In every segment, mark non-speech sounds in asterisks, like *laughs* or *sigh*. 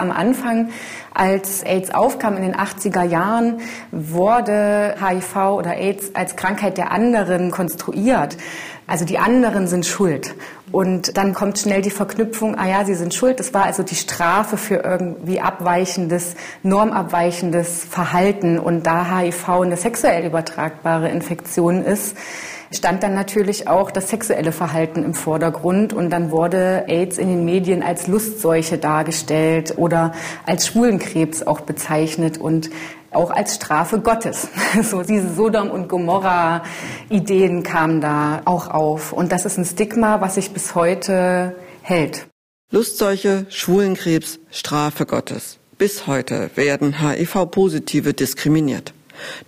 Am Anfang, als AIDS aufkam in den 80er Jahren, wurde HIV oder AIDS als Krankheit der anderen konstruiert. Also die anderen sind schuld. Und dann kommt schnell die Verknüpfung, ah ja, sie sind schuld. Das war also die Strafe für irgendwie abweichendes, normabweichendes Verhalten. Und da HIV eine sexuell übertragbare Infektion ist, stand dann natürlich auch das sexuelle Verhalten im Vordergrund und dann wurde AIDS in den Medien als Lustseuche dargestellt oder als Schwulenkrebs auch bezeichnet und auch als Strafe Gottes. *laughs* So diese Sodom und Gomorra Ideen kamen da auch auf und das ist ein Stigma, was sich bis heute hält. Lustseuche, Schwulenkrebs, Strafe Gottes. Bis heute werden HIV-Positive diskriminiert.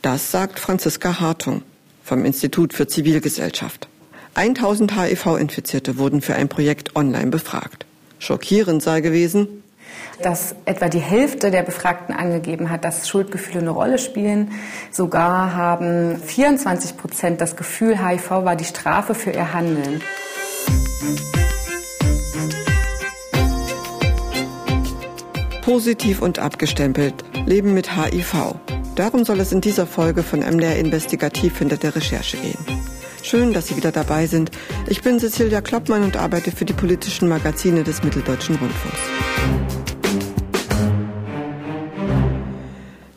Das sagt Franziska Hartung vom Institut für Zivilgesellschaft. 1000 HIV-Infizierte wurden für ein Projekt online befragt. Schockierend sei gewesen, dass etwa die Hälfte der Befragten angegeben hat, dass Schuldgefühle eine Rolle spielen. Sogar haben 24 Prozent das Gefühl, HIV war die Strafe für ihr Handeln. Positiv und abgestempelt, Leben mit HIV. Darum soll es in dieser Folge von MDR Investigativ hinter der Recherche gehen. Schön, dass Sie wieder dabei sind. Ich bin Cecilia Kloppmann und arbeite für die politischen Magazine des Mitteldeutschen Rundfunks.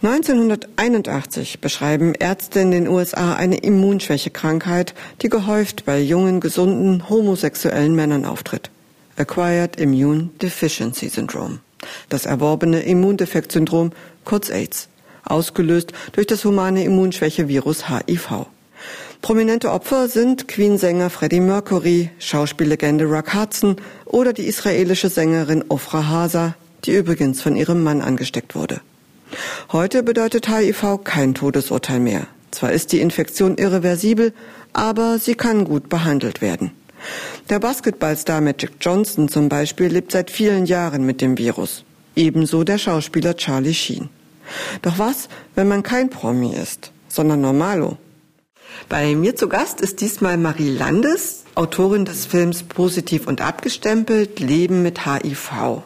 1981 beschreiben Ärzte in den USA eine Immunschwächekrankheit, die gehäuft bei jungen, gesunden, homosexuellen Männern auftritt. Acquired Immune Deficiency Syndrome. Das erworbene Immundefektsyndrom, kurz AIDS ausgelöst durch das humane Immunschwächevirus HIV. Prominente Opfer sind Queen-Sänger Freddie Mercury, Schauspiellegende Rock Hudson oder die israelische Sängerin Ofra Hasa, die übrigens von ihrem Mann angesteckt wurde. Heute bedeutet HIV kein Todesurteil mehr. Zwar ist die Infektion irreversibel, aber sie kann gut behandelt werden. Der Basketballstar Magic Johnson zum Beispiel lebt seit vielen Jahren mit dem Virus. Ebenso der Schauspieler Charlie Sheen. Doch was, wenn man kein Promi ist, sondern Normalo? Bei mir zu Gast ist diesmal Marie Landes, Autorin des Films Positiv und abgestempelt, Leben mit HIV.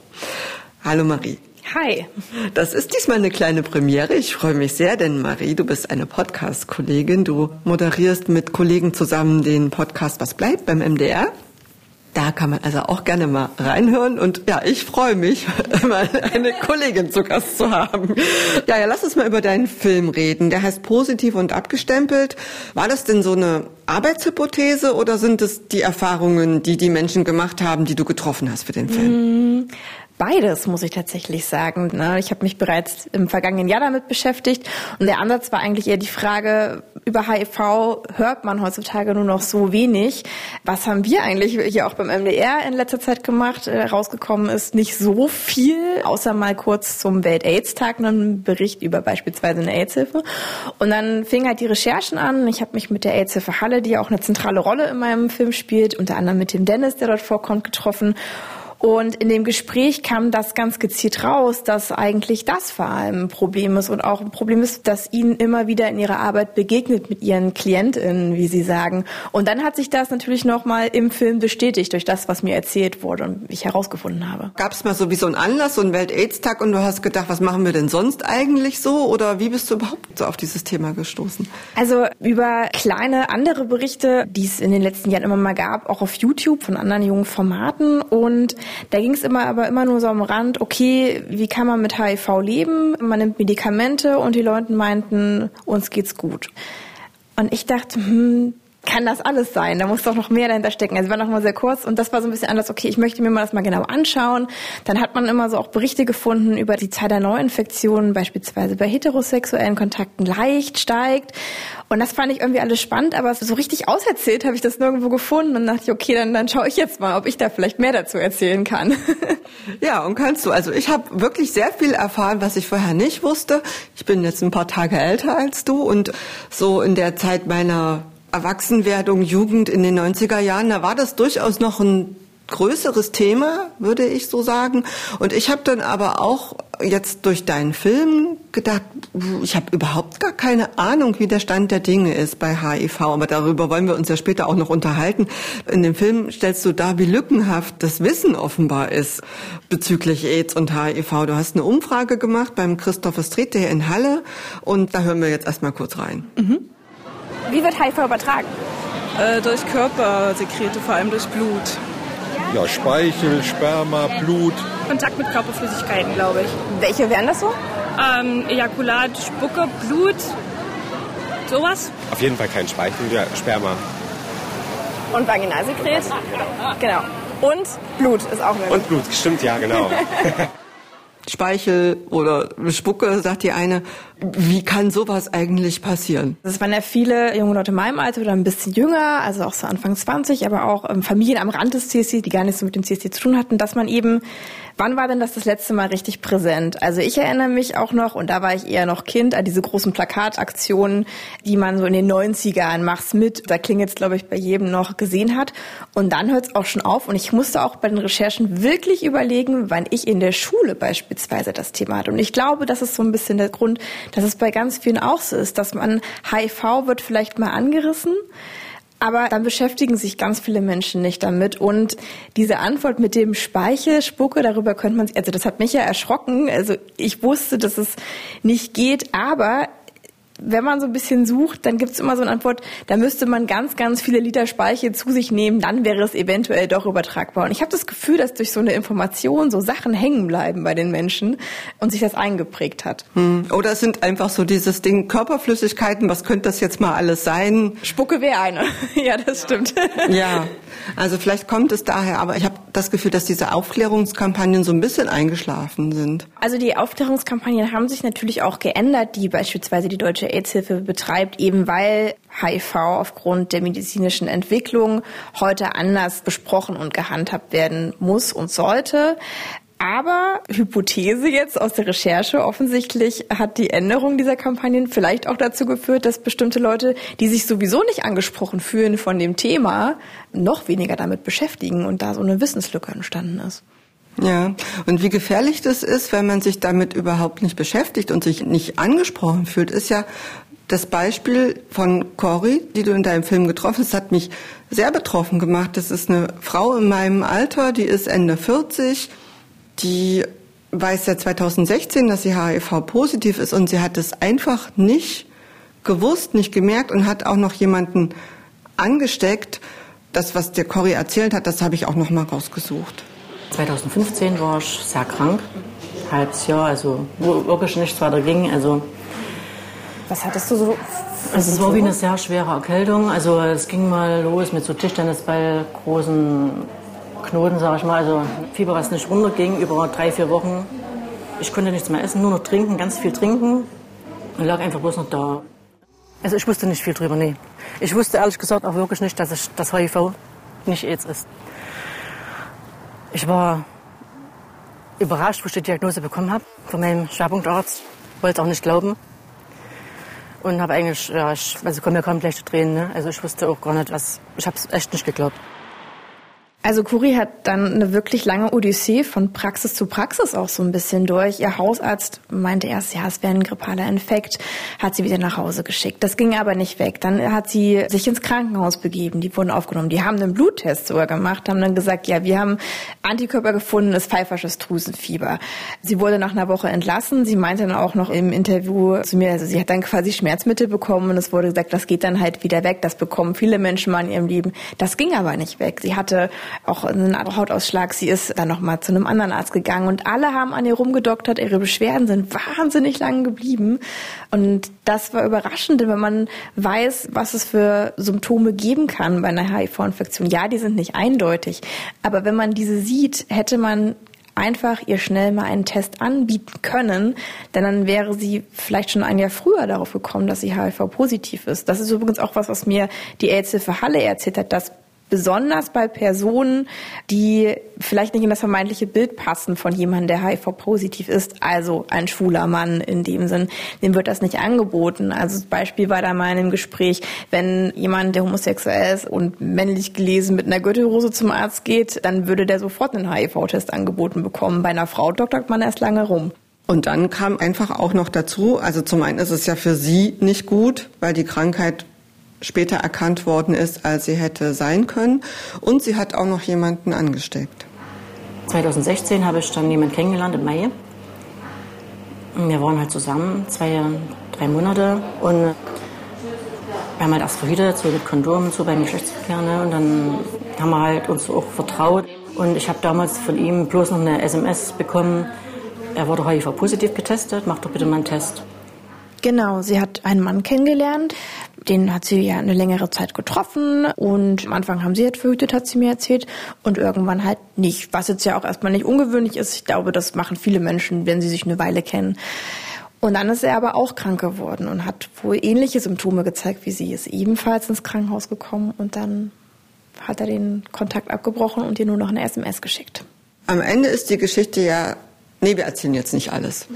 Hallo Marie. Hi. Das ist diesmal eine kleine Premiere. Ich freue mich sehr, denn Marie, du bist eine Podcast-Kollegin. Du moderierst mit Kollegen zusammen den Podcast Was bleibt beim MDR. Da kann man also auch gerne mal reinhören und ja, ich freue mich, *laughs* mal eine Kollegin zu Gast zu haben. Ja, ja, lass uns mal über deinen Film reden. Der heißt Positiv und abgestempelt. War das denn so eine Arbeitshypothese oder sind es die Erfahrungen, die die Menschen gemacht haben, die du getroffen hast für den Film? Mm, Beides, muss ich tatsächlich sagen. Ne? Ich habe mich bereits im vergangenen Jahr damit beschäftigt und der Ansatz war eigentlich eher die Frage, über HIV hört man heutzutage nur noch so wenig. Was haben wir eigentlich hier auch beim MDR in letzter Zeit gemacht? Äh, rausgekommen ist nicht so viel, außer mal kurz zum Welt-AIDS-Tag einen Bericht über beispielsweise eine AIDS-Hilfe. Und dann fing halt die Recherchen an. Ich habe mich mit der AIDS-Hilfe Halle, die auch eine zentrale Rolle in meinem Film spielt, unter anderem mit dem Dennis, der dort vorkommt, getroffen und in dem Gespräch kam das ganz gezielt raus, dass eigentlich das vor allem ein Problem ist und auch ein Problem ist, dass ihnen immer wieder in ihrer Arbeit begegnet mit ihren KlientInnen, wie sie sagen. Und dann hat sich das natürlich nochmal im Film bestätigt durch das, was mir erzählt wurde und ich herausgefunden habe. Gab es mal so wie so einen Anlass, so einen Welt-Aids-Tag und du hast gedacht, was machen wir denn sonst eigentlich so? Oder wie bist du überhaupt so auf dieses Thema gestoßen? Also über kleine andere Berichte, die es in den letzten Jahren immer mal gab, auch auf YouTube von anderen jungen Formaten und da ging es immer aber immer nur so am Rand, okay, wie kann man mit HIV leben? Man nimmt Medikamente und die Leute meinten, uns geht's gut. Und ich dachte, hm, kann das alles sein? Da muss doch noch mehr dahinter stecken. Also war noch mal sehr kurz und das war so ein bisschen anders. Okay, ich möchte mir mal das mal genau anschauen. Dann hat man immer so auch Berichte gefunden über die Zahl der Neuinfektionen, beispielsweise bei heterosexuellen Kontakten leicht steigt. Und das fand ich irgendwie alles spannend, aber so richtig auserzählt habe ich das nirgendwo gefunden und dachte ich, okay, dann, dann schaue ich jetzt mal, ob ich da vielleicht mehr dazu erzählen kann. *laughs* ja, und kannst du. Also ich habe wirklich sehr viel erfahren, was ich vorher nicht wusste. Ich bin jetzt ein paar Tage älter als du und so in der Zeit meiner Erwachsenwerdung, Jugend in den 90er Jahren, da war das durchaus noch ein größeres Thema, würde ich so sagen. Und ich habe dann aber auch jetzt durch deinen Film gedacht, ich habe überhaupt gar keine Ahnung, wie der Stand der Dinge ist bei HIV, aber darüber wollen wir uns ja später auch noch unterhalten. In dem Film stellst du dar, wie lückenhaft das Wissen offenbar ist bezüglich AIDS und HIV. Du hast eine Umfrage gemacht beim Christopher Street in Halle und da hören wir jetzt erstmal kurz rein. Mhm. Wie wird HIV übertragen? Äh, durch Körpersekrete, vor allem durch Blut. Ja, Speichel, Sperma, Blut. Kontakt mit Körperflüssigkeiten, glaube ich. Welche wären das so? Ähm, Ejakulat, Spucke, Blut, sowas. Auf jeden Fall kein Speichel, ja, Sperma. Und Vaginalsekret? Genau. Und Blut ist auch möglich. Und Blut, stimmt, ja, genau. *laughs* Speichel oder Spucke, sagt die eine. Wie kann sowas eigentlich passieren? Das waren ja viele junge Leute in meinem Alter oder ein bisschen jünger, also auch so Anfang 20, aber auch ähm, Familien am Rand des CSD, die gar nichts so mit dem CSD zu tun hatten, dass man eben Wann war denn das das letzte Mal richtig präsent? Also ich erinnere mich auch noch, und da war ich eher noch Kind, an diese großen Plakataktionen, die man so in den 90ern, mach's mit, da klingelt es, glaube ich, bei jedem noch, gesehen hat. Und dann hört es auch schon auf. Und ich musste auch bei den Recherchen wirklich überlegen, wann ich in der Schule beispielsweise das Thema hatte. Und ich glaube, das ist so ein bisschen der Grund, dass es bei ganz vielen auch so ist, dass man HIV wird vielleicht mal angerissen, aber dann beschäftigen sich ganz viele Menschen nicht damit. Und diese Antwort mit dem Speichelspucke, darüber könnte man, also das hat mich ja erschrocken. Also ich wusste, dass es nicht geht, aber wenn man so ein bisschen sucht, dann gibt es immer so eine Antwort, da müsste man ganz, ganz viele Liter Speichel zu sich nehmen, dann wäre es eventuell doch übertragbar. Und ich habe das Gefühl, dass durch so eine Information so Sachen hängen bleiben bei den Menschen und sich das eingeprägt hat. Hm. Oder es sind einfach so dieses Ding Körperflüssigkeiten, was könnte das jetzt mal alles sein? Spucke wäre eine. *laughs* ja, das stimmt. ja, also vielleicht kommt es daher, aber ich habe das Gefühl, dass diese Aufklärungskampagnen so ein bisschen eingeschlafen sind. Also die Aufklärungskampagnen haben sich natürlich auch geändert, die beispielsweise die Deutsche AIDS-Hilfe betreibt, eben weil HIV aufgrund der medizinischen Entwicklung heute anders besprochen und gehandhabt werden muss und sollte. Aber Hypothese jetzt aus der Recherche, offensichtlich hat die Änderung dieser Kampagnen vielleicht auch dazu geführt, dass bestimmte Leute, die sich sowieso nicht angesprochen fühlen von dem Thema, noch weniger damit beschäftigen und da so eine Wissenslücke entstanden ist. Ja, und wie gefährlich das ist, wenn man sich damit überhaupt nicht beschäftigt und sich nicht angesprochen fühlt, ist ja das Beispiel von Cory, die du in deinem Film getroffen hast, hat mich sehr betroffen gemacht. Das ist eine Frau in meinem Alter, die ist Ende 40, die weiß seit 2016, dass sie HIV-positiv ist und sie hat es einfach nicht gewusst, nicht gemerkt und hat auch noch jemanden angesteckt. Das, was der Cory erzählt hat, das habe ich auch noch mal rausgesucht. 2015 war ich sehr krank, halbes Jahr, also wo wirklich nichts weiter ging. Also was hattest du so? Also es war wie eine sehr schwere Erkältung. Also es ging mal los mit so Tischtennisball, großen Knoten, sage ich mal. Also Fieber, was nicht runterging über drei, vier Wochen. Ich konnte nichts mehr essen, nur noch trinken, ganz viel trinken. Und lag einfach bloß noch da. Also ich wusste nicht viel drüber, nee. Ich wusste ehrlich gesagt auch wirklich nicht, dass ich das HIV nicht AIDS ist. Ich war überrascht, wo ich die Diagnose bekommen habe von meinem Schwerpunktarzt. Wollte auch nicht glauben. Und habe eigentlich, ja, ich, also kommen mir kaum gleich zu Tränen. Ne? Also ich wusste auch gar nicht, was. Ich habe es echt nicht geglaubt. Also Kuri hat dann eine wirklich lange Odyssee von Praxis zu Praxis auch so ein bisschen durch. Ihr Hausarzt meinte erst, ja, es wäre ein grippaler Infekt, hat sie wieder nach Hause geschickt. Das ging aber nicht weg. Dann hat sie sich ins Krankenhaus begeben, die wurden aufgenommen. Die haben einen Bluttest sogar gemacht, haben dann gesagt, ja, wir haben Antikörper gefunden, ist pfeifersches Drüsenfieber. Sie wurde nach einer Woche entlassen. Sie meinte dann auch noch im Interview zu mir, also sie hat dann quasi Schmerzmittel bekommen und es wurde gesagt, das geht dann halt wieder weg. Das bekommen viele Menschen mal in ihrem Leben. Das ging aber nicht weg. Sie hatte auch einen Hautausschlag. Sie ist dann nochmal zu einem anderen Arzt gegangen und alle haben an ihr rumgedoktert. Ihre Beschwerden sind wahnsinnig lang geblieben. Und das war überraschend, denn wenn man weiß, was es für Symptome geben kann bei einer HIV-Infektion, ja, die sind nicht eindeutig. Aber wenn man diese sieht, hätte man einfach ihr schnell mal einen Test anbieten können, denn dann wäre sie vielleicht schon ein Jahr früher darauf gekommen, dass sie HIV-positiv ist. Das ist übrigens auch was, was mir die Ärzte Halle erzählt hat, dass besonders bei Personen, die vielleicht nicht in das vermeintliche Bild passen von jemandem, der HIV-positiv ist, also ein schwuler Mann in dem Sinn, dem wird das nicht angeboten. Also das Beispiel war da mal in einem Gespräch, wenn jemand, der homosexuell ist und männlich gelesen mit einer Gürtelrose zum Arzt geht, dann würde der sofort einen HIV-Test angeboten bekommen. Bei einer Frau doktert man erst lange rum. Und dann kam einfach auch noch dazu, also zum einen ist es ja für sie nicht gut, weil die Krankheit später erkannt worden ist, als sie hätte sein können. Und sie hat auch noch jemanden angesteckt. 2016 habe ich dann jemanden kennengelernt im Mai. Wir waren halt zusammen, zwei, drei Monate. Und wir haben halt erst verhütet, so mit Kondom, so beim Geschlechtsverkehr. Ne? Und dann haben wir halt uns auch vertraut. Und ich habe damals von ihm bloß noch eine SMS bekommen. Er wurde HIV-positiv getestet, mach doch bitte mal einen Test. Genau, sie hat einen Mann kennengelernt, den hat sie ja eine längere Zeit getroffen und am Anfang haben sie halt verhütet, hat sie mir erzählt und irgendwann halt nicht, was jetzt ja auch erstmal nicht ungewöhnlich ist. Ich glaube, das machen viele Menschen, wenn sie sich eine Weile kennen. Und dann ist er aber auch krank geworden und hat wohl ähnliche Symptome gezeigt wie sie, ist ebenfalls ins Krankenhaus gekommen und dann hat er den Kontakt abgebrochen und ihr nur noch eine SMS geschickt. Am Ende ist die Geschichte ja Nee, wir erzählen jetzt nicht alles. *laughs* *laughs*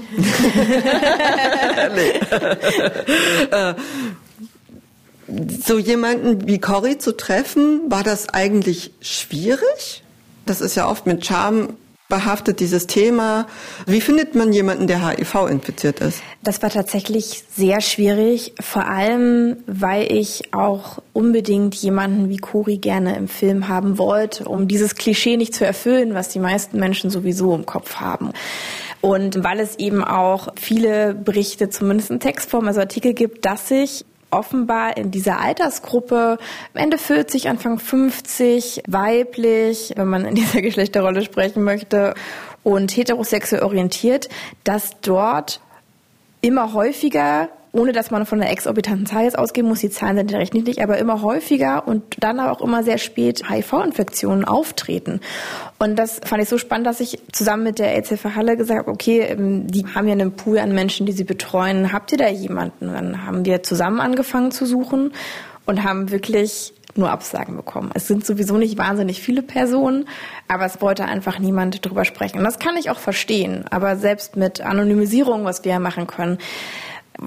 Äh, so jemanden wie Cory zu treffen, war das eigentlich schwierig? Das ist ja oft mit Charme behaftet, dieses Thema. Wie findet man jemanden, der HIV infiziert ist? Das war tatsächlich sehr schwierig, vor allem, weil ich auch unbedingt jemanden wie Cori gerne im Film haben wollte, um dieses Klischee nicht zu erfüllen, was die meisten Menschen sowieso im Kopf haben. Und weil es eben auch viele Berichte, zumindest in Textform, also Artikel gibt, dass sich offenbar in dieser Altersgruppe Ende 40, Anfang 50, weiblich, wenn man in dieser *laughs* Geschlechterrolle sprechen möchte, und heterosexuell orientiert, dass dort immer häufiger ohne dass man von einer exorbitanten Zahl jetzt ausgehen muss, die Zahlen sind recht niedrig, aber immer häufiger und dann aber auch immer sehr spät HIV-Infektionen auftreten. Und das fand ich so spannend, dass ich zusammen mit der AIDS-Hilfe Halle gesagt habe, okay, ähm, die haben ja einen Pool an Menschen, die sie betreuen. Habt ihr da jemanden? Dann haben wir zusammen angefangen zu suchen und haben wirklich nur Absagen bekommen. Es sind sowieso nicht wahnsinnig viele Personen, aber es wollte einfach niemand drüber sprechen. Und das kann ich auch verstehen. Aber selbst mit Anonymisierung, was wir ja machen können,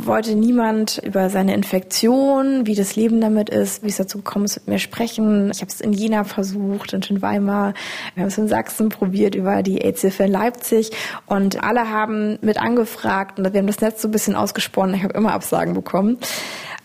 wollte niemand über seine Infektion, wie das Leben damit ist, wie es dazu gekommen ist, mit mir sprechen. Ich habe es in Jena versucht und in Weimar. Wir haben es in Sachsen probiert über die AIDS-Hilfe in Leipzig und alle haben mit angefragt und wir haben das Netz so ein bisschen ausgesponnen. Ich habe immer Absagen bekommen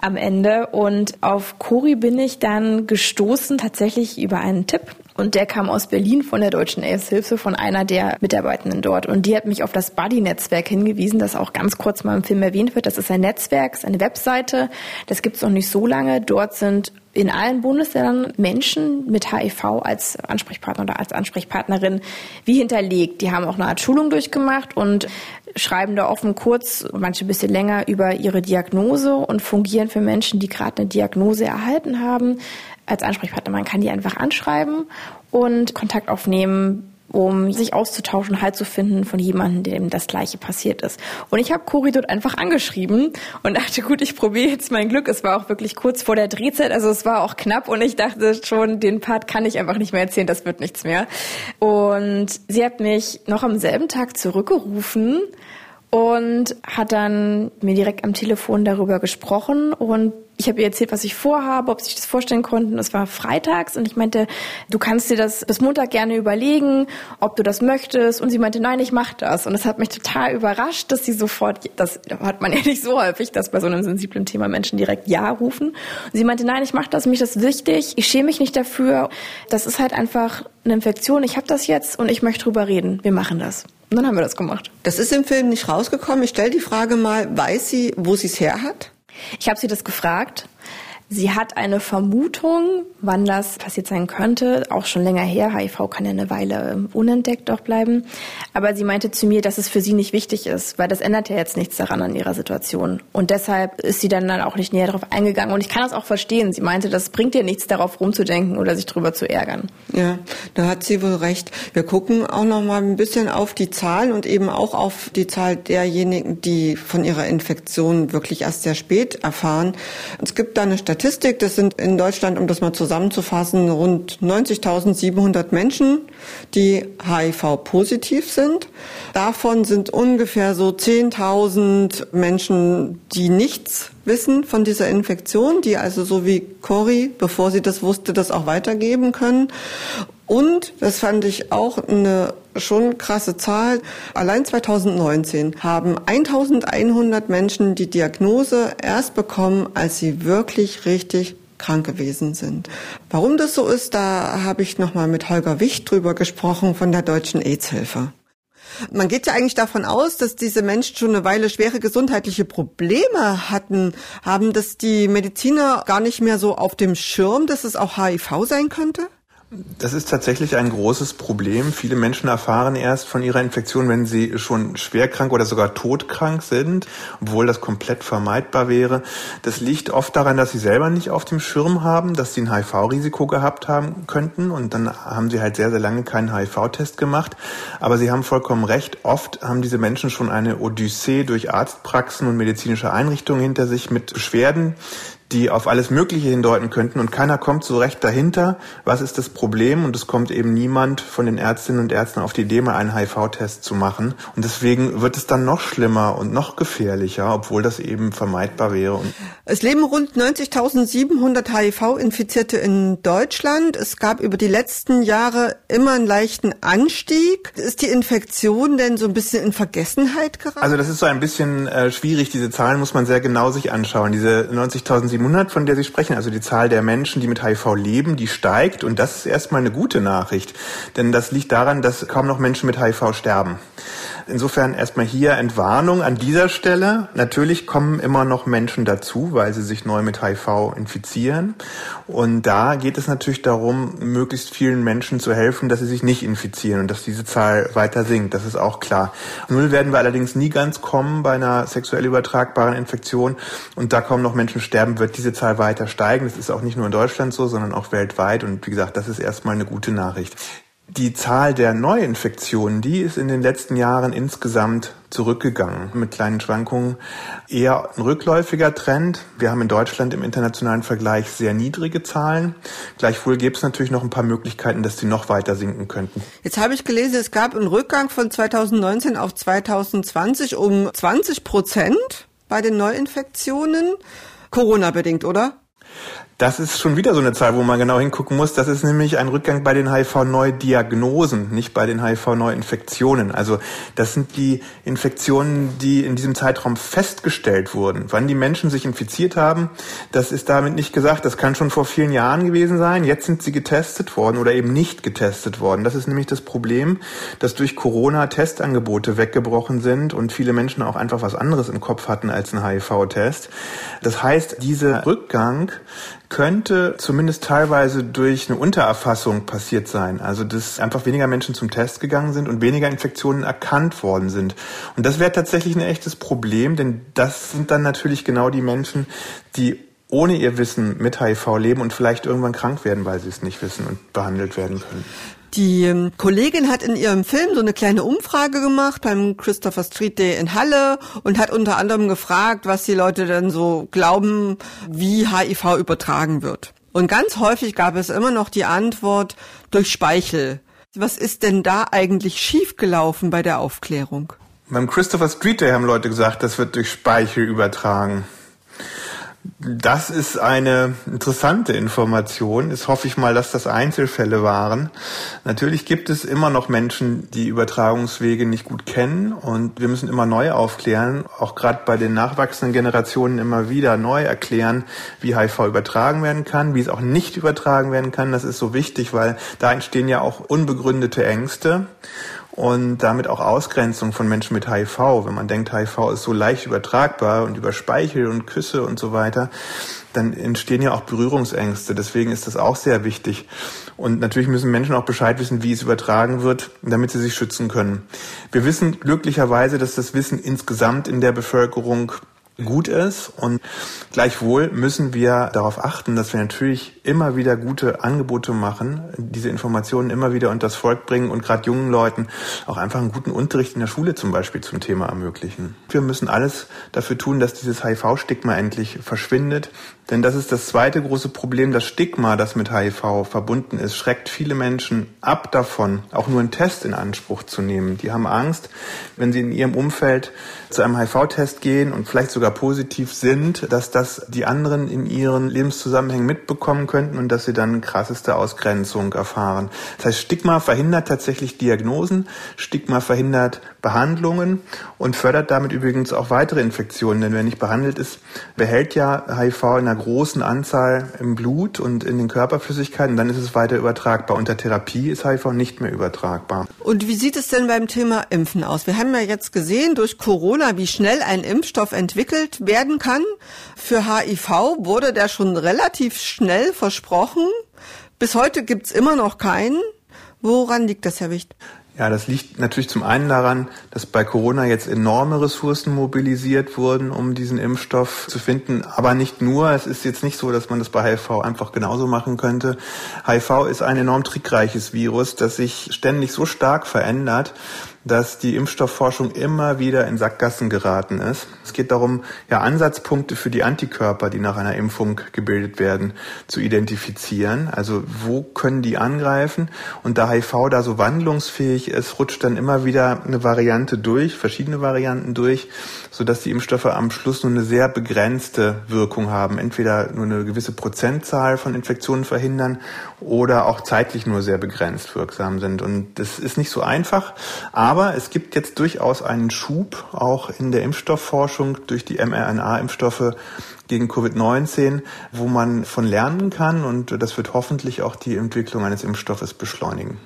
am Ende. Und auf Cori bin ich dann gestoßen, tatsächlich über einen Tipp. Und der kam aus Berlin von der Deutschen AIDS-Hilfe, von einer der Mitarbeitenden dort. Und die hat mich auf das Buddy-Netzwerk hingewiesen, das auch ganz kurz mal im Film erwähnt wird. Das ist ein Netzwerk, ist eine Webseite. Das gibt es noch nicht so lange. Dort sind in allen Bundesländern Menschen mit HIV als Ansprechpartner oder als Ansprechpartnerin wie hinterlegt. Die haben auch eine Art Schulung durchgemacht und schreiben da offen kurz, manche ein bisschen länger über ihre Diagnose und fungieren für Menschen, die gerade eine Diagnose erhalten haben, als Ansprechpartner. Man kann die einfach anschreiben und Kontakt aufnehmen, um sich auszutauschen, Halt zu finden von jemandem, dem das Gleiche passiert ist. Und ich habe Cori dort einfach angeschrieben und dachte, gut, ich probiere jetzt mein Glück. Es war auch wirklich kurz vor der Drehzeit, also es war auch knapp und ich dachte schon, den Part kann ich einfach nicht mehr erzählen, das wird nichts mehr. Und sie hat mich noch am selben Tag zurückgerufen und hat dann mir direkt am Telefon darüber gesprochen und ich habe ihr erzählt, was ich vorhabe, ob sie sich das vorstellen konnten. Es war freitags und ich meinte, du kannst dir das bis Montag gerne überlegen, ob du das möchtest. Und sie meinte, nein, ich mache das. Und es hat mich total überrascht, dass sie sofort, das hat man ja nicht so häufig, dass bei so einem sensiblen Thema Menschen direkt Ja rufen. Und sie meinte, nein, ich mache das, mich das wichtig, ich schäme mich nicht dafür. Das ist halt einfach eine Infektion. Ich habe das jetzt und ich möchte drüber reden. Wir machen das. Und dann haben wir das gemacht. Das ist im Film nicht rausgekommen. Ich stelle die Frage mal, weiß sie, wo sie es her hat? Ich habe sie das gefragt. Sie hat eine Vermutung, wann das passiert sein könnte, auch schon länger her. HIV kann ja eine Weile ähm, unentdeckt auch bleiben. Aber sie meinte zu mir, dass es für sie nicht wichtig ist, weil das ändert ja jetzt nichts daran an ihrer Situation. Und deshalb ist sie dann, dann auch nicht näher darauf eingegangen. Und ich kann das auch verstehen. Sie meinte, das bringt ihr nichts, darauf rumzudenken oder sich drüber zu ärgern. Ja, da hat sie wohl recht. Wir gucken auch noch mal ein bisschen auf die Zahlen und eben auch auf die Zahl derjenigen, die von ihrer Infektion wirklich erst sehr spät erfahren. Es gibt da eine Statistik, Statistik, das sind in Deutschland, um das mal zusammenzufassen, rund 90.700 Menschen, die HIV-positiv sind. Davon sind ungefähr so 10.000 Menschen, die nichts wissen von dieser Infektion, die also so wie Cory, bevor sie das wusste, das auch weitergeben können. Und, das fand ich auch eine schon krasse Zahl. Allein 2019 haben 1100 Menschen die Diagnose erst bekommen, als sie wirklich richtig krank gewesen sind. Warum das so ist, da habe ich nochmal mit Holger Wicht drüber gesprochen von der Deutschen AIDS-Hilfe. Man geht ja eigentlich davon aus, dass diese Menschen schon eine Weile schwere gesundheitliche Probleme hatten. Haben das die Mediziner gar nicht mehr so auf dem Schirm, dass es auch HIV sein könnte? Das ist tatsächlich ein großes Problem. Viele Menschen erfahren erst von ihrer Infektion, wenn sie schon schwerkrank oder sogar todkrank sind, obwohl das komplett vermeidbar wäre. Das liegt oft daran, dass sie selber nicht auf dem Schirm haben, dass sie ein HIV-Risiko gehabt haben könnten und dann haben sie halt sehr, sehr lange keinen HIV-Test gemacht. Aber Sie haben vollkommen recht. Oft haben diese Menschen schon eine Odyssee durch Arztpraxen und medizinische Einrichtungen hinter sich mit Beschwerden, die auf alles Mögliche hindeuten könnten und keiner kommt so recht dahinter, was ist das Problem und es kommt eben niemand von den Ärztinnen und Ärzten auf die Idee, mal einen HIV-Test zu machen und deswegen wird es dann noch schlimmer und noch gefährlicher, obwohl das eben vermeidbar wäre. Es leben rund 90.700 HIV-Infizierte in Deutschland. Es gab über die letzten Jahre immer einen leichten Anstieg. Ist die Infektion denn so ein bisschen in Vergessenheit geraten? Also das ist so ein bisschen äh, schwierig. Diese Zahlen muss man sehr genau sich anschauen. Diese 90.700 700, von der Sie sprechen, also die Zahl der Menschen, die mit HIV leben, die steigt. Und das ist erstmal eine gute Nachricht. Denn das liegt daran, dass kaum noch Menschen mit HIV sterben. Insofern erstmal hier Entwarnung an dieser Stelle. Natürlich kommen immer noch Menschen dazu, weil sie sich neu mit HIV infizieren. Und da geht es natürlich darum, möglichst vielen Menschen zu helfen, dass sie sich nicht infizieren und dass diese Zahl weiter sinkt. Das ist auch klar. Null werden wir allerdings nie ganz kommen bei einer sexuell übertragbaren Infektion. Und da kaum noch Menschen sterben, wird diese Zahl weiter steigen. Das ist auch nicht nur in Deutschland so, sondern auch weltweit. Und wie gesagt, das ist erstmal eine gute Nachricht. Die Zahl der Neuinfektionen, die ist in den letzten Jahren insgesamt zurückgegangen, mit kleinen Schwankungen. Eher ein rückläufiger Trend. Wir haben in Deutschland im internationalen Vergleich sehr niedrige Zahlen. Gleichwohl gibt es natürlich noch ein paar Möglichkeiten, dass die noch weiter sinken könnten. Jetzt habe ich gelesen, es gab einen Rückgang von 2019 auf 2020 um 20 Prozent bei den Neuinfektionen. Corona bedingt, oder? Das ist schon wieder so eine Zahl, wo man genau hingucken muss. Das ist nämlich ein Rückgang bei den HIV-Neudiagnosen, nicht bei den HIV-Neuinfektionen. Also das sind die Infektionen, die in diesem Zeitraum festgestellt wurden. Wann die Menschen sich infiziert haben, das ist damit nicht gesagt. Das kann schon vor vielen Jahren gewesen sein. Jetzt sind sie getestet worden oder eben nicht getestet worden. Das ist nämlich das Problem, dass durch Corona Testangebote weggebrochen sind und viele Menschen auch einfach was anderes im Kopf hatten als ein HIV-Test. Das heißt, dieser Rückgang könnte zumindest teilweise durch eine Untererfassung passiert sein. Also dass einfach weniger Menschen zum Test gegangen sind und weniger Infektionen erkannt worden sind. Und das wäre tatsächlich ein echtes Problem, denn das sind dann natürlich genau die Menschen, die ohne ihr Wissen mit HIV leben und vielleicht irgendwann krank werden, weil sie es nicht wissen und behandelt werden können. Die ähm, Kollegin hat in ihrem Film so eine kleine Umfrage gemacht beim Christopher Street Day in Halle und hat unter anderem gefragt, was die Leute denn so glauben, wie HIV übertragen wird. Und ganz häufig gab es immer noch die Antwort durch Speichel. Was ist denn da eigentlich schiefgelaufen bei der Aufklärung? Beim Christopher Street Day haben Leute gesagt, das wird durch Speichel übertragen. Das ist eine interessante Information. Jetzt hoffe ich mal, dass das Einzelfälle waren. Natürlich gibt es immer noch Menschen, die Übertragungswege nicht gut kennen und wir müssen immer neu aufklären, auch gerade bei den nachwachsenden Generationen immer wieder neu erklären, wie HIV übertragen werden kann, wie es auch nicht übertragen werden kann. Das ist so wichtig, weil da entstehen ja auch unbegründete Ängste und damit auch Ausgrenzung von Menschen mit HIV. Wenn man denkt, HIV ist so leicht übertragbar und über Speichel und Küsse und so weiter, dann entstehen ja auch Berührungsängste. Deswegen ist das auch sehr wichtig. Und natürlich müssen Menschen auch Bescheid wissen, wie es übertragen wird, damit sie sich schützen können. Wir wissen glücklicherweise, dass das Wissen insgesamt in der Bevölkerung gut ist. Und gleichwohl müssen wir darauf achten, dass wir natürlich immer wieder gute Angebote machen, diese Informationen immer wieder unter das Volk bringen und gerade jungen Leuten auch einfach einen guten Unterricht in der Schule zum Beispiel zum Thema ermöglichen. Wir müssen alles dafür tun, dass dieses HIV-Stigma endlich verschwindet. Denn das ist das zweite große Problem. Das Stigma, das mit HIV verbunden ist, schreckt viele Menschen ab davon, auch nur einen Test in Anspruch zu nehmen. Die haben Angst, wenn sie in ihrem Umfeld zu einem HIV-Test gehen und vielleicht sogar positiv sind, dass das die anderen in ihren Lebenszusammenhängen mitbekommen könnten und dass sie dann krasseste Ausgrenzung erfahren. Das heißt, Stigma verhindert tatsächlich Diagnosen, Stigma verhindert Behandlungen und fördert damit übrigens auch weitere Infektionen. Denn wer nicht behandelt ist, behält ja HIV in einer großen Anzahl im Blut und in den Körperflüssigkeiten. Dann ist es weiter übertragbar. Unter Therapie ist HIV nicht mehr übertragbar. Und wie sieht es denn beim Thema Impfen aus? Wir haben ja jetzt gesehen durch Corona, wie schnell ein Impfstoff entwickelt werden kann. Für HIV wurde der schon relativ schnell versprochen. Bis heute gibt's immer noch keinen. Woran liegt das, Herr Wicht? Ja, das liegt natürlich zum einen daran, dass bei Corona jetzt enorme Ressourcen mobilisiert wurden, um diesen Impfstoff zu finden. Aber nicht nur. Es ist jetzt nicht so, dass man das bei HIV einfach genauso machen könnte. HIV ist ein enorm trickreiches Virus, das sich ständig so stark verändert, dass die Impfstoffforschung immer wieder in Sackgassen geraten ist. Es geht darum, ja, Ansatzpunkte für die Antikörper, die nach einer Impfung gebildet werden, zu identifizieren. Also wo können die angreifen? Und da HIV da so wandlungsfähig ist, rutscht dann immer wieder eine Variante durch, verschiedene Varianten durch, sodass die Impfstoffe am Schluss nur eine sehr begrenzte Wirkung haben. Entweder nur eine gewisse Prozentzahl von Infektionen verhindern oder auch zeitlich nur sehr begrenzt wirksam sind. Und das ist nicht so einfach, aber es gibt jetzt durchaus einen Schub auch in der Impfstoffforschung durch die mRNA-Impfstoffe gegen Covid-19, wo man von lernen kann und das wird hoffentlich auch die Entwicklung eines Impfstoffes beschleunigen.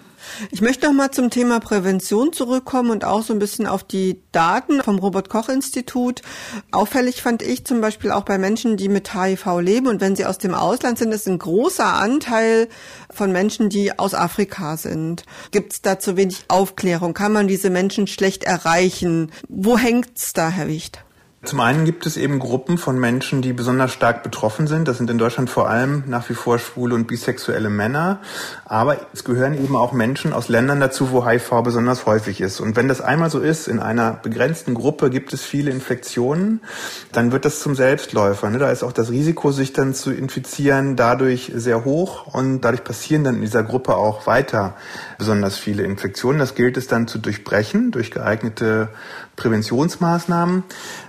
Ich möchte noch mal zum Thema Prävention zurückkommen und auch so ein bisschen auf die Daten vom Robert Koch Institut. Auffällig fand ich zum Beispiel auch bei Menschen, die mit HIV leben und wenn sie aus dem Ausland sind, ist ein großer Anteil von Menschen, die aus Afrika sind. Gibt es da zu wenig Aufklärung? Kann man diese Menschen schlecht erreichen? Wo hängt's da, Herr Wicht? Zum einen gibt es eben Gruppen von Menschen, die besonders stark betroffen sind. Das sind in Deutschland vor allem nach wie vor schwule und bisexuelle Männer. Aber es gehören eben auch Menschen aus Ländern dazu, wo HIV besonders häufig ist. Und wenn das einmal so ist, in einer begrenzten Gruppe gibt es viele Infektionen, dann wird das zum Selbstläufer. Ne? Da ist auch das Risiko, sich dann zu infizieren, dadurch sehr hoch. Und dadurch passieren dann in dieser Gruppe auch weiter besonders viele Infektionen. Das gilt es dann zu durchbrechen durch geeignete Präventionsmaßnahmen.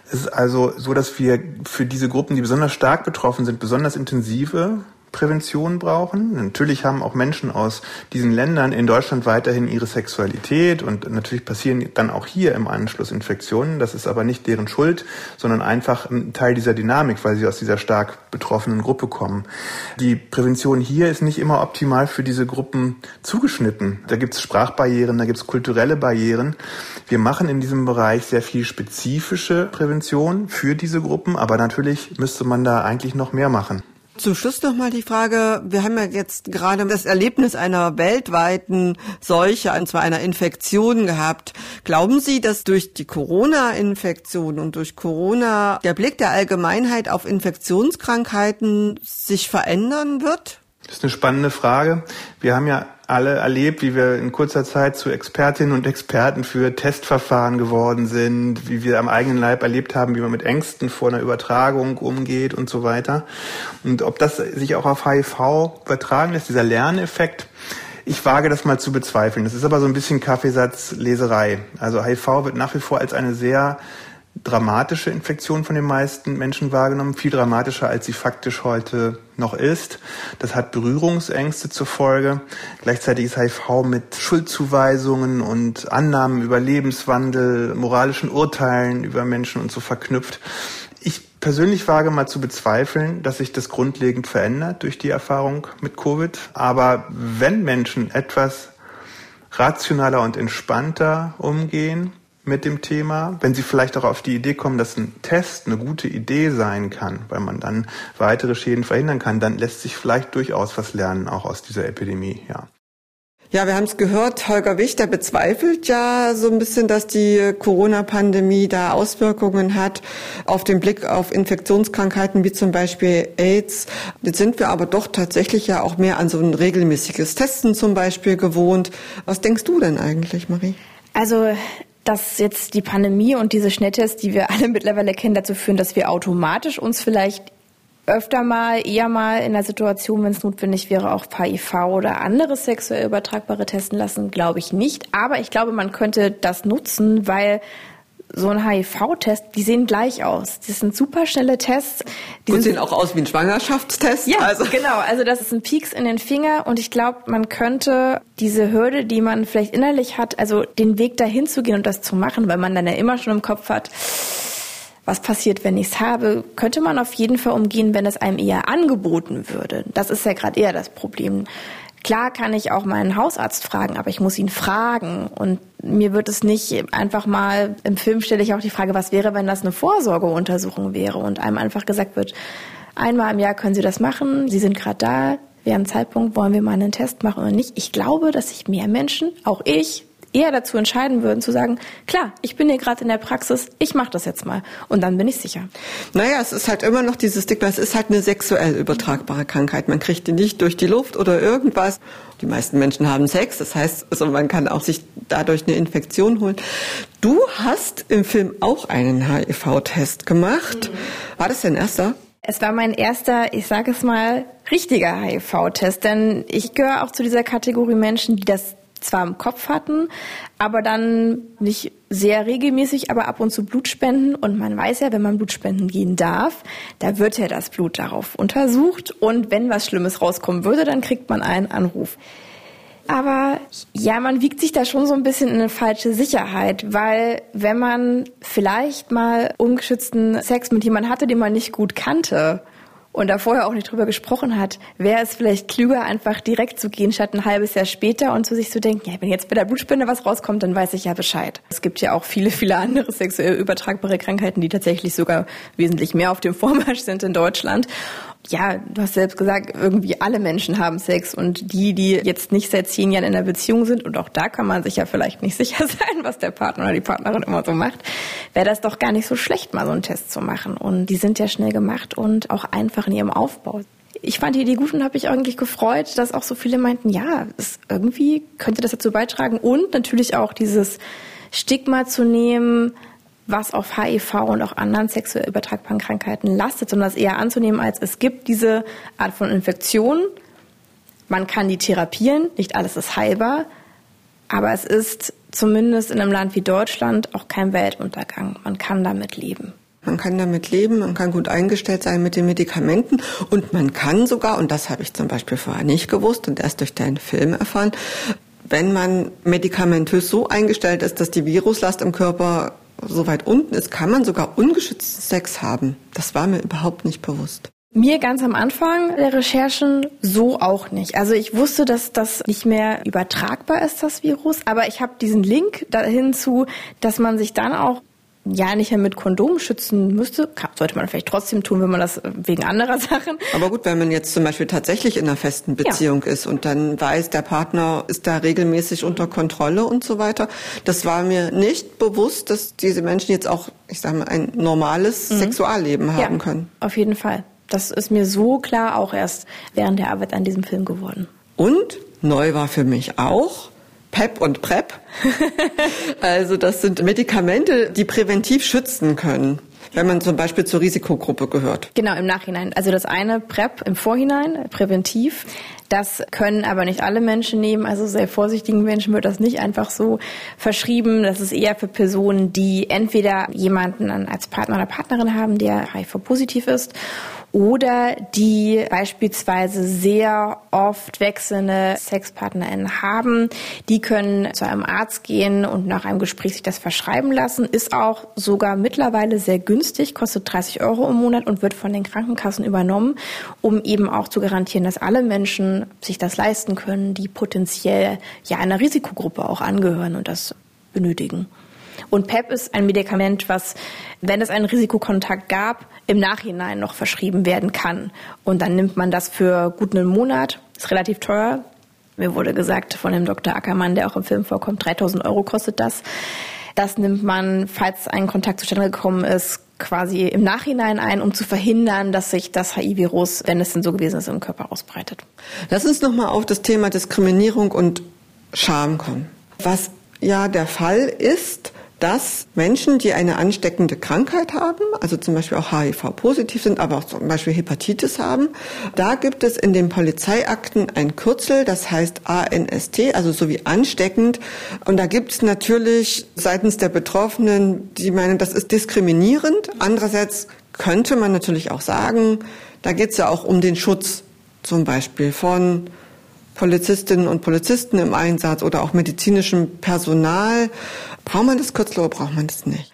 Es ist also so, dass wir für diese Gruppen, die besonders stark betroffen sind, besonders intensive Prävention brauchen. Natürlich haben auch Menschen aus diesen Ländern in Deutschland weiterhin ihre Sexualität und natürlich passieren dann auch hier im Anschluss Infektionen. Das ist aber nicht deren Schuld, sondern einfach ein Teil dieser Dynamik, weil sie aus dieser stark betroffenen Gruppe kommen. Die Prävention hier ist nicht immer optimal für diese Gruppen zugeschnitten. Da gibt es Sprachbarrieren, da gibt es kulturelle Barrieren. Wir machen in diesem Bereich sehr viel spezifische Prävention für diese Gruppen, aber natürlich müsste man da eigentlich noch mehr machen. Zum Schluss noch mal die Frage, wir haben ja jetzt gerade das Erlebnis einer weltweiten Seuche, und zwar einer Infektion gehabt. Glauben Sie, dass durch die Corona-Infektion und durch Corona der Blick der Allgemeinheit auf Infektionskrankheiten sich verändern wird? Das ist eine spannende Frage. Wir haben ja alle erlebt, wie wir in kurzer Zeit zu Expertinnen und Experten für Testverfahren geworden sind, wie wir am eigenen Leib erlebt haben, wie man mit Ängsten vor einer Übertragung umgeht und so weiter. Und ob das sich auch auf HIV übertragen lässt, dieser Lerneffekt, ich wage das mal zu bezweifeln. Das ist aber so ein bisschen Kaffeesatzleserei. Also HIV wird nach wie vor als eine sehr dramatische Infektion von den meisten Menschen wahrgenommen, viel dramatischer, als sie faktisch heute noch ist. Das hat Berührungsängste zur Folge. Gleichzeitig ist HIV mit Schuldzuweisungen und Annahmen über Lebenswandel, moralischen Urteilen über Menschen und so verknüpft. Ich persönlich wage mal zu bezweifeln, dass sich das grundlegend verändert durch die Erfahrung mit Covid. Aber wenn Menschen etwas rationaler und entspannter umgehen, mit dem Thema, wenn Sie vielleicht auch auf die Idee kommen, dass ein Test eine gute Idee sein kann, weil man dann weitere Schäden verhindern kann, dann lässt sich vielleicht durchaus was lernen, auch aus dieser Epidemie, ja. Ja, wir haben es gehört, Holger Wichter bezweifelt ja so ein bisschen, dass die Corona-Pandemie da Auswirkungen hat auf den Blick auf Infektionskrankheiten wie zum Beispiel AIDS. Jetzt sind wir aber doch tatsächlich ja auch mehr an so ein regelmäßiges Testen zum Beispiel gewohnt. Was denkst du denn eigentlich, Marie? Also dass jetzt die Pandemie und diese Schnelltests, die wir alle mittlerweile kennen, dazu führen, dass wir automatisch uns vielleicht öfter mal, eher mal in der Situation, wenn es notwendig wäre, auch HIV oder andere sexuell übertragbare testen lassen, glaube ich nicht. Aber ich glaube, man könnte das nutzen, weil so ein HIV-Test, die sehen gleich aus. Das sind super schnelle Tests. Die und sehen auch aus wie ein Schwangerschaftstest. Ja, also. *laughs* genau. Also das ist ein Pieks in den Finger und ich glaube, man könnte diese Hürde, die man vielleicht innerlich hat, also den Weg dahin zu gehen und das zu machen, weil man dann ja immer schon im Kopf hat, was passiert, wenn ich es habe, könnte man auf jeden Fall umgehen, wenn es einem eher angeboten würde. Das ist ja gerade eher das Problem. Klar kann ich auch meinen Hausarzt fragen, aber ich muss ihn fragen. Und mir wird es nicht einfach mal, im Film stelle ich auch die Frage, was wäre, wenn das eine Vorsorgeuntersuchung wäre und einem einfach gesagt wird, einmal im Jahr können Sie das machen, Sie sind gerade da, wir haben Zeitpunkt, wollen wir mal einen Test machen oder nicht. Ich glaube, dass sich mehr Menschen, auch ich, eher dazu entscheiden würden, zu sagen, klar, ich bin hier gerade in der Praxis, ich mache das jetzt mal. Und dann bin ich sicher. Naja, es ist halt immer noch dieses Stigma, es ist halt eine sexuell übertragbare Krankheit. Man kriegt die nicht durch die Luft oder irgendwas. Die meisten Menschen haben Sex, das heißt, also man kann auch sich dadurch eine Infektion holen. Du hast im Film auch einen HIV-Test gemacht. Mhm. War das dein erster? Es war mein erster, ich sage es mal, richtiger HIV-Test, denn ich gehöre auch zu dieser Kategorie Menschen, die das zwar im Kopf hatten, aber dann nicht sehr regelmäßig, aber ab und zu Blut spenden. Und man weiß ja, wenn man Blut spenden gehen darf, da wird ja das Blut darauf untersucht. Und wenn was Schlimmes rauskommen würde, dann kriegt man einen Anruf. Aber ja, man wiegt sich da schon so ein bisschen in eine falsche Sicherheit, weil wenn man vielleicht mal ungeschützten Sex mit jemandem hatte, den man nicht gut kannte, und da vorher auch nicht drüber gesprochen hat, wäre es vielleicht klüger, einfach direkt zu gehen, statt ein halbes Jahr später und zu sich zu denken, ja, wenn jetzt bei der Blutspende was rauskommt, dann weiß ich ja Bescheid. Es gibt ja auch viele, viele andere sexuell übertragbare Krankheiten, die tatsächlich sogar wesentlich mehr auf dem Vormarsch sind in Deutschland ja, du hast selbst gesagt, irgendwie alle Menschen haben Sex und die, die jetzt nicht seit zehn Jahren in einer Beziehung sind, und auch da kann man sich ja vielleicht nicht *laughs* sicher sein, was der Partner oder die Partnerin immer so macht, wäre das doch gar nicht so schlecht, mal so einen Test zu machen. Und die sind ja schnell gemacht und auch einfach in ihrem Aufbau. Ich fand die Idee gut und habe mich eigentlich gefreut, dass auch so viele meinten, ja, es irgendwie könnte das dazu beitragen und natürlich auch dieses Stigma zu nehmen, was auf HIV und auch anderen sexuell übertragbaren Krankheiten lastet, sondern das eher anzunehmen als es gibt diese Art von Infektion. Man kann die therapieren, nicht alles ist heilbar, aber es ist zumindest in einem Land wie Deutschland auch kein Weltuntergang. Man kann damit leben. Man kann damit leben, man kann gut eingestellt sein mit den Medikamenten und man kann sogar, und das habe ich zum Beispiel vorher nicht gewusst und erst durch deinen Film erfahren, wenn man medikamentös so eingestellt ist, dass die Viruslast im Körper so weit unten ist, kann man sogar ungeschützten Sex haben. Das war mir überhaupt nicht bewusst. Mir ganz am Anfang der Recherchen so auch nicht. Also ich wusste, dass das nicht mehr übertragbar ist, das Virus, aber ich habe diesen Link dahin zu, dass man sich dann auch ja nicht mehr mit Kondom schützen müsste. Sollte man vielleicht trotzdem tun, wenn man das äh, wegen anderer *laughs* Sachen. Aber gut, wenn man jetzt zum Beispiel tatsächlich in einer festen Beziehung ja. ist und dann weiß, der Partner ist da regelmäßig unter Kontrolle und so weiter. Das war mir nicht bewusst, dass diese Menschen jetzt auch, ich sage mal, ein normales mhm. Sexualleben haben ja, können. Auf jeden Fall. Das ist mir so klar auch erst während der Arbeit an diesem Film geworden. Und neu war für mich auch, PEP und PrEP. *laughs* also das sind Medikamente, die präventiv schützen können. Wenn man zum Beispiel zur Risikogruppe gehört. Genau, im Nachhinein. Also das eine PrEP im Vorhinein, präventiv. Das können aber nicht alle Menschen nehmen. Also sehr vorsichtigen Menschen wird das nicht einfach so verschrieben. Das ist eher für Personen, die entweder jemanden als Partner oder Partnerin haben, der HIV-positiv ist oder die beispielsweise sehr oft wechselnde SexpartnerInnen haben. Die können zu einem Arzt gehen und nach einem Gespräch sich das verschreiben lassen. Ist auch sogar mittlerweile sehr günstig, kostet 30 Euro im Monat und wird von den Krankenkassen übernommen, um eben auch zu garantieren, dass alle Menschen sich das leisten können, die potenziell ja einer Risikogruppe auch angehören und das benötigen. Und PEP ist ein Medikament, was, wenn es einen Risikokontakt gab, im Nachhinein noch verschrieben werden kann. Und dann nimmt man das für gut einen Monat, ist relativ teuer. Mir wurde gesagt von dem Dr. Ackermann, der auch im Film vorkommt, 3000 Euro kostet das. Das nimmt man, falls ein Kontakt zustande gekommen ist, quasi im Nachhinein ein, um zu verhindern, dass sich das HIV-Virus, wenn es denn so gewesen ist, im Körper ausbreitet. Lass uns nochmal auf das Thema Diskriminierung und Scham kommen. Was ja der Fall ist, dass Menschen, die eine ansteckende Krankheit haben, also zum Beispiel auch HIV-positiv sind, aber auch zum Beispiel Hepatitis haben, da gibt es in den Polizeiakten ein Kürzel, das heißt ANST, also so wie ansteckend. Und da gibt es natürlich seitens der Betroffenen, die meinen, das ist diskriminierend. Andererseits könnte man natürlich auch sagen, da geht es ja auch um den Schutz zum Beispiel von Polizistinnen und Polizisten im Einsatz oder auch medizinischem Personal. Braucht man das Kürzel oder braucht man das nicht?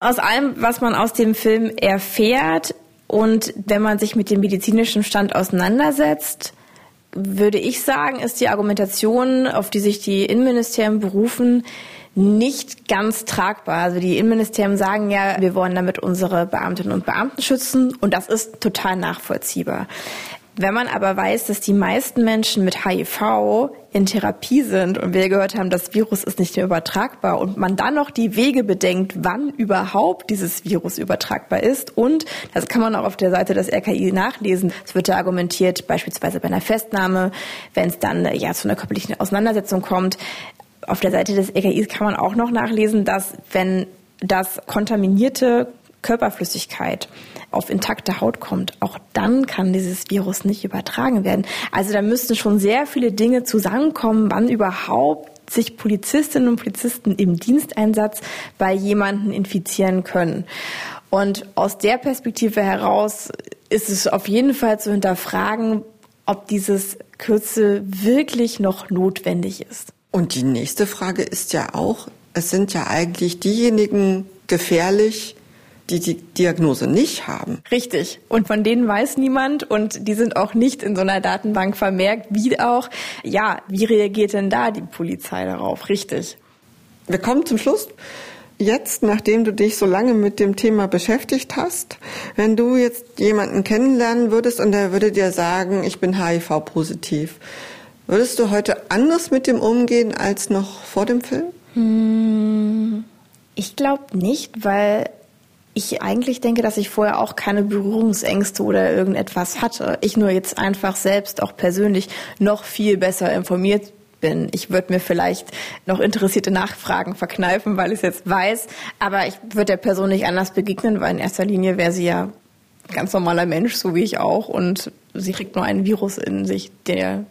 Aus allem, was man aus dem Film erfährt und wenn man sich mit dem medizinischen Stand auseinandersetzt, würde ich sagen, ist die Argumentation, auf die sich die Innenministerien berufen, nicht ganz tragbar. Also die Innenministerien sagen ja, wir wollen damit unsere Beamtinnen und Beamten schützen und das ist total nachvollziehbar. Wenn man aber weiß, dass die meisten Menschen mit HIV in Therapie sind und wir gehört haben, das Virus ist nicht mehr übertragbar und man dann noch die Wege bedenkt, wann überhaupt dieses Virus übertragbar ist und das kann man auch auf der Seite des RKI nachlesen. Es wird da argumentiert, beispielsweise bei einer Festnahme, wenn es dann ja zu einer körperlichen Auseinandersetzung kommt. Auf der Seite des RKI kann man auch noch nachlesen, dass wenn das kontaminierte Körperflüssigkeit auf intakte Haut kommt, auch dann kann dieses Virus nicht übertragen werden. Also da müssten schon sehr viele Dinge zusammenkommen, wann überhaupt sich Polizistinnen und Polizisten im Diensteinsatz bei jemanden infizieren können. Und aus der Perspektive heraus ist es auf jeden Fall zu hinterfragen, ob dieses Kürzel wirklich noch notwendig ist. Und die nächste Frage ist ja auch, es sind ja eigentlich diejenigen gefährlich, die die Diagnose nicht haben. Richtig. Und von denen weiß niemand und die sind auch nicht in so einer Datenbank vermerkt, wie auch, ja, wie reagiert denn da die Polizei darauf? Richtig. Wir kommen zum Schluss. Jetzt, nachdem du dich so lange mit dem Thema beschäftigt hast, wenn du jetzt jemanden kennenlernen würdest und er würde dir sagen, ich bin HIV-positiv, würdest du heute anders mit dem umgehen als noch vor dem Film? Hm, ich glaube nicht, weil ich eigentlich denke, dass ich vorher auch keine Berührungsängste oder irgendetwas hatte. Ich nur jetzt einfach selbst auch persönlich noch viel besser informiert bin. Ich würde mir vielleicht noch interessierte Nachfragen verkneifen, weil ich es jetzt weiß. Aber ich würde der Person nicht anders begegnen, weil in erster Linie wäre sie ja ganz normaler Mensch, so wie ich auch. Und sie kriegt nur ein Virus in sich, der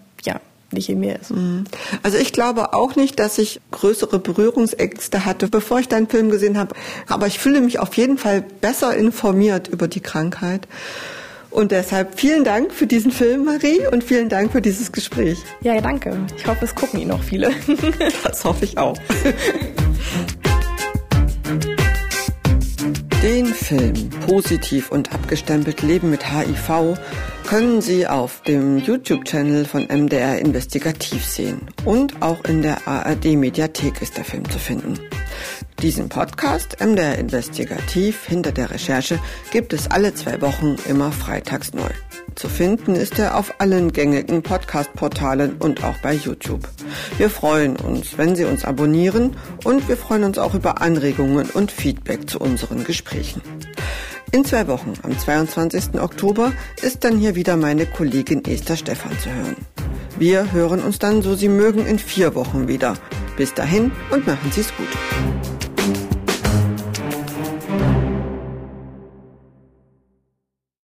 in mir ist. Mhm. Also ich glaube auch nicht, dass ich größere Berührungsängste hatte, bevor ich deinen Film gesehen habe. Aber ich fühle mich auf jeden Fall besser informiert über die Krankheit. Und deshalb vielen Dank für diesen Film, Marie, und vielen Dank für dieses Gespräch. Ja, danke. Ich hoffe, es gucken ihn noch viele. *laughs* das hoffe ich auch. *laughs* Film Positiv und abgestempelt Leben mit HIV können Sie auf dem YouTube-Channel von MDR Investigativ sehen. Und auch in der ARD-Mediathek ist der Film zu finden. Diesen Podcast MDR Investigativ hinter der Recherche gibt es alle zwei Wochen immer freitags neu. Zu finden ist er auf allen gängigen Podcast-Portalen und auch bei YouTube. Wir freuen uns, wenn Sie uns abonnieren und wir freuen uns auch über Anregungen und Feedback zu unseren Gesprächen. In zwei Wochen, am 22. Oktober, ist dann hier wieder meine Kollegin Esther Stephan zu hören. Wir hören uns dann, so Sie mögen, in vier Wochen wieder. Bis dahin und machen Sie es gut.